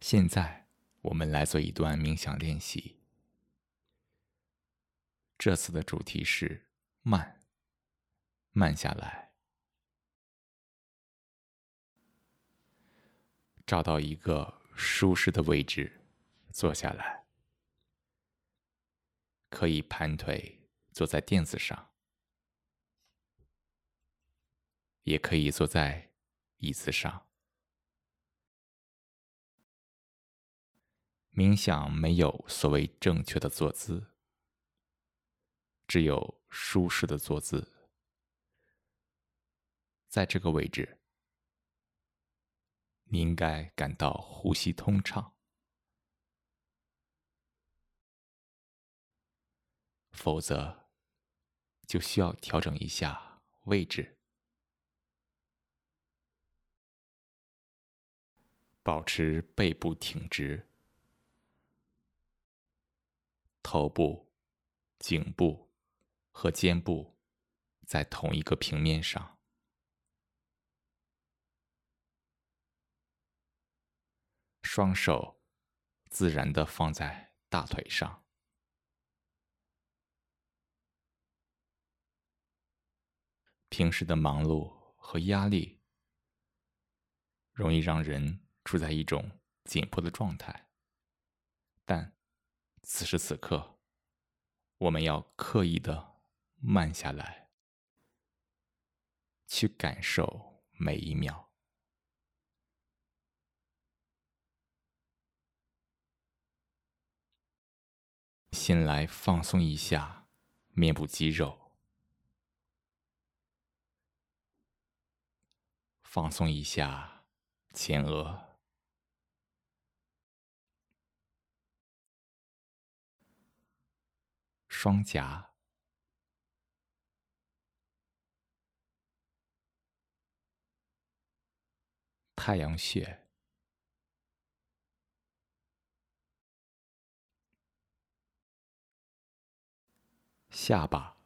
现在，我们来做一段冥想练习。这次的主题是慢，慢下来，找到一个舒适的位置坐下来，可以盘腿坐在垫子上，也可以坐在椅子上。冥想没有所谓正确的坐姿，只有舒适的坐姿。在这个位置，你应该感到呼吸通畅，否则就需要调整一下位置，保持背部挺直。头部、颈部和肩部在同一个平面上，双手自然的放在大腿上。平时的忙碌和压力容易让人处在一种紧迫的状态，但。此时此刻，我们要刻意的慢下来，去感受每一秒。先来放松一下面部肌肉，放松一下前额。双颊、太阳穴、下巴，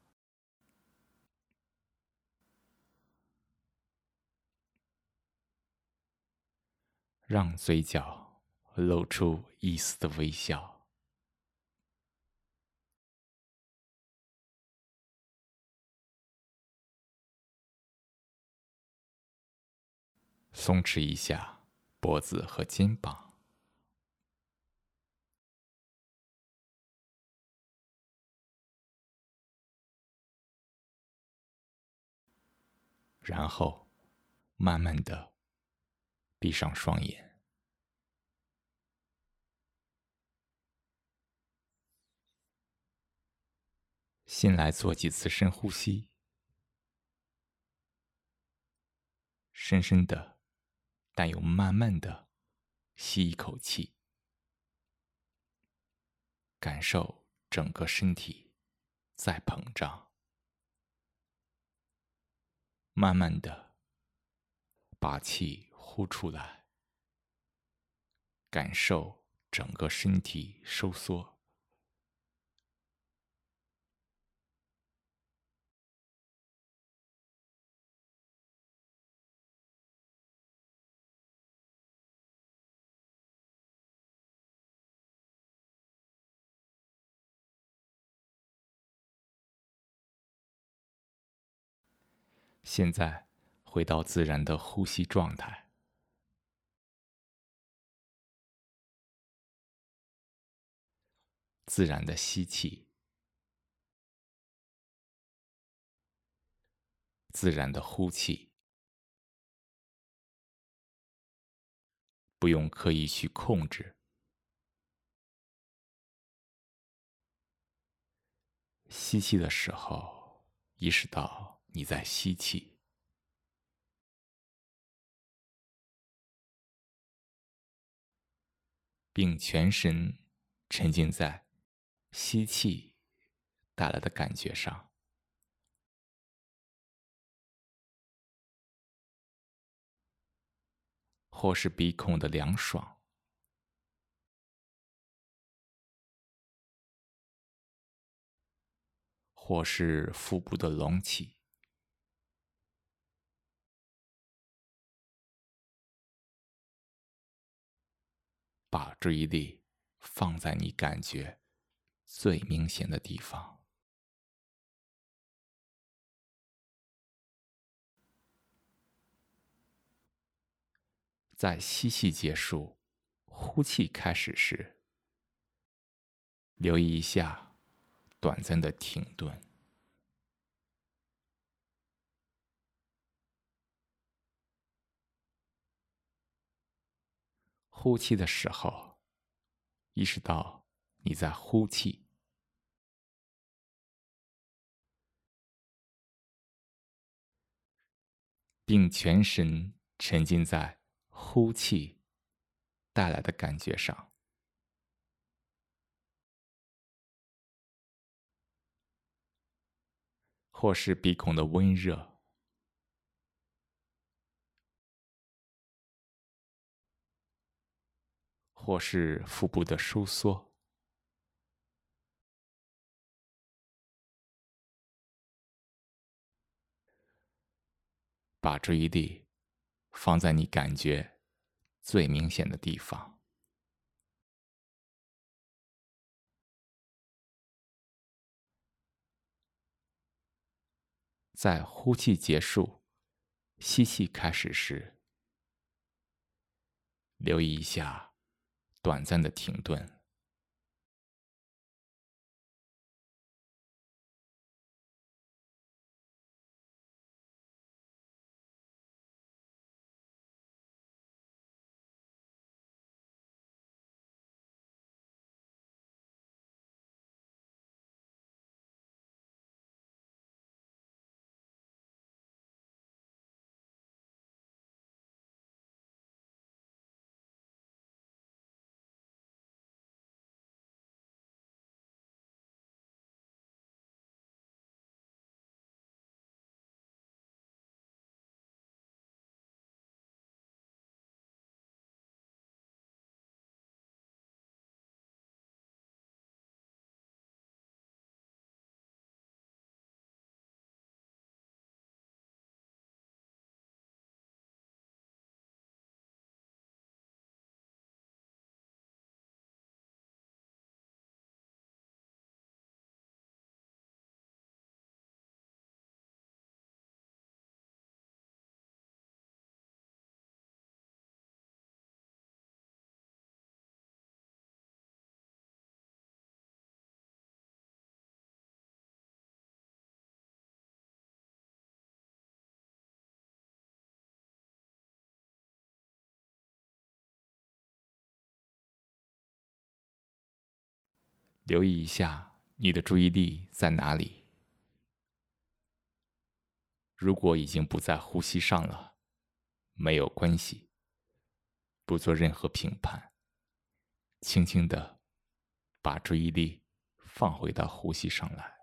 让嘴角露出一丝的微笑。松弛一下脖子和肩膀，然后慢慢的闭上双眼。先来做几次深呼吸，深深的。但又慢慢的吸一口气，感受整个身体在膨胀。慢慢的把气呼出来，感受整个身体收缩。现在回到自然的呼吸状态，自然的吸气，自然的呼气，不用刻意去控制。吸气的时候，意识到。你在吸气，并全神沉浸在吸气带来的感觉上，或是鼻孔的凉爽，或是腹部的隆起。把注意力放在你感觉最明显的地方。在吸气结束、呼气开始时，留意一下短暂的停顿。呼气的时候，意识到你在呼气，并全神沉浸在呼气带来的感觉上，或是鼻孔的温热。或是腹部的收缩，把注意力放在你感觉最明显的地方。在呼气结束、吸气开始时，留意一下。短暂的停顿，留意一下你的注意力在哪里。如果已经不在呼吸上了，没有关系，不做任何评判，轻轻的把注意力放回到呼吸上来。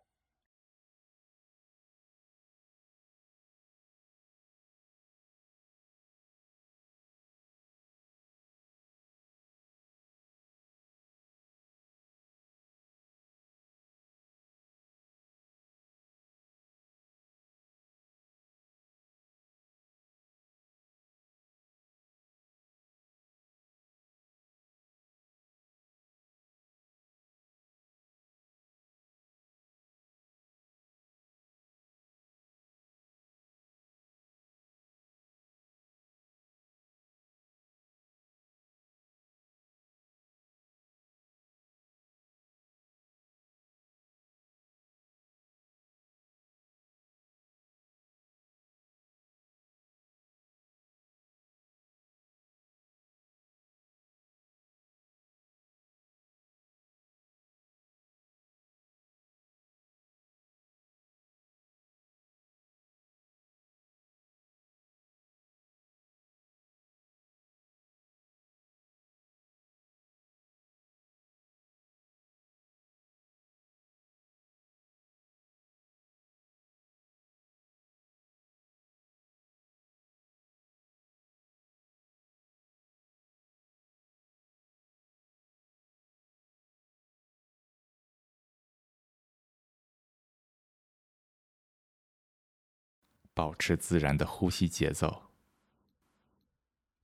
保持自然的呼吸节奏，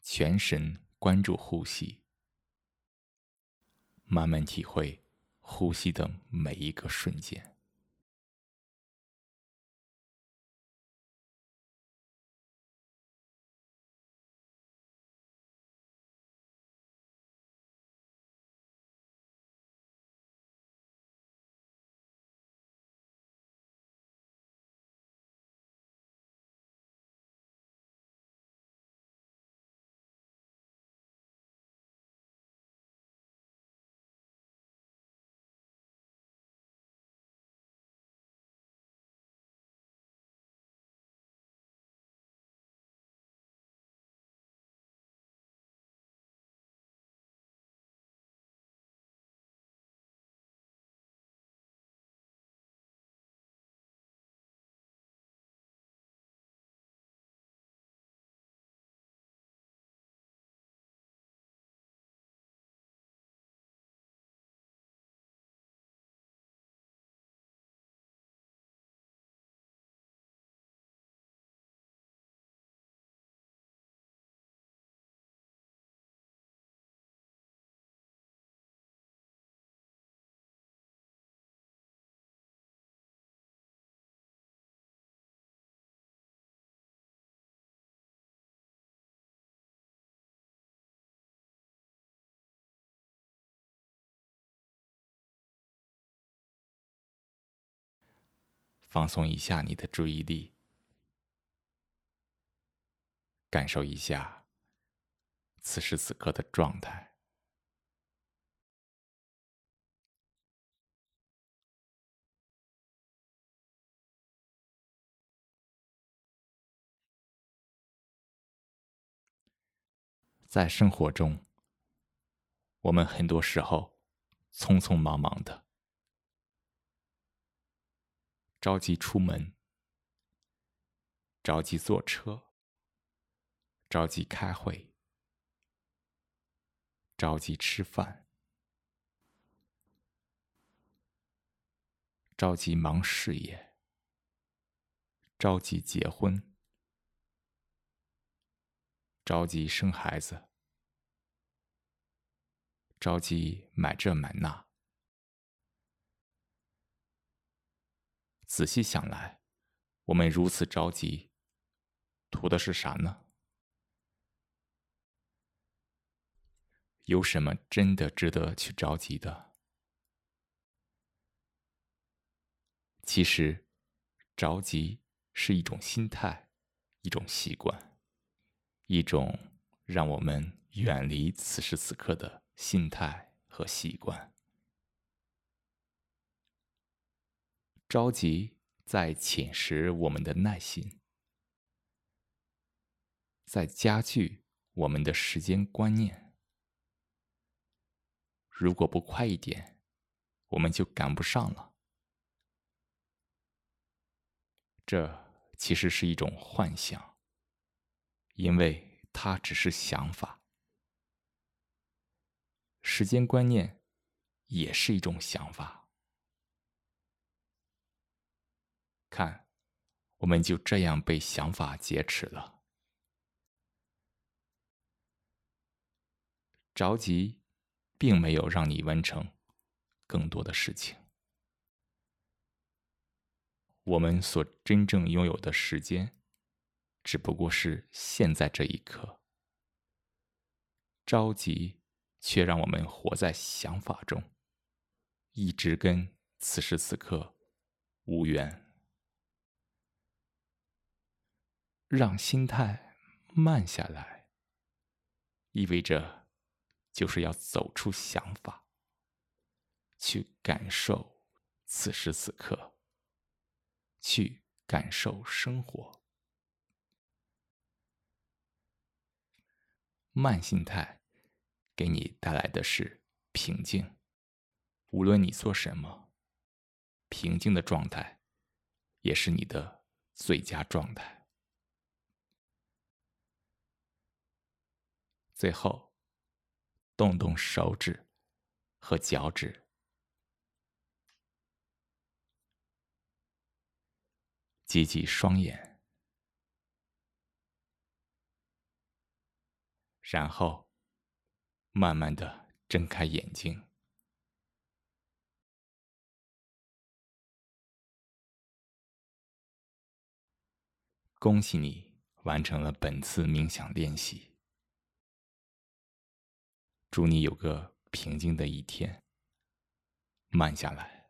全神关注呼吸。慢慢体会呼吸的每一个瞬间。放松一下你的注意力，感受一下此时此刻的状态。在生活中，我们很多时候匆匆忙忙的。着急出门，着急坐车，着急开会，着急吃饭，着急忙事业，着急结婚，着急生孩子，着急买这买那。仔细想来，我们如此着急，图的是啥呢？有什么真的值得去着急的？其实，着急是一种心态，一种习惯，一种让我们远离此时此刻的心态和习惯。着急在侵蚀我们的耐心，在加剧我们的时间观念。如果不快一点，我们就赶不上了。这其实是一种幻想，因为它只是想法。时间观念也是一种想法。看，我们就这样被想法劫持了。着急，并没有让你完成更多的事情。我们所真正拥有的时间，只不过是现在这一刻。着急，却让我们活在想法中，一直跟此时此刻无缘。让心态慢下来，意味着就是要走出想法，去感受此时此刻，去感受生活。慢心态给你带来的是平静，无论你做什么，平静的状态也是你的最佳状态。最后动动手指和脚趾挤挤双眼然后慢慢的睁开眼睛。恭喜你完成了本次冥想练习。祝你有个平静的一天。慢下来。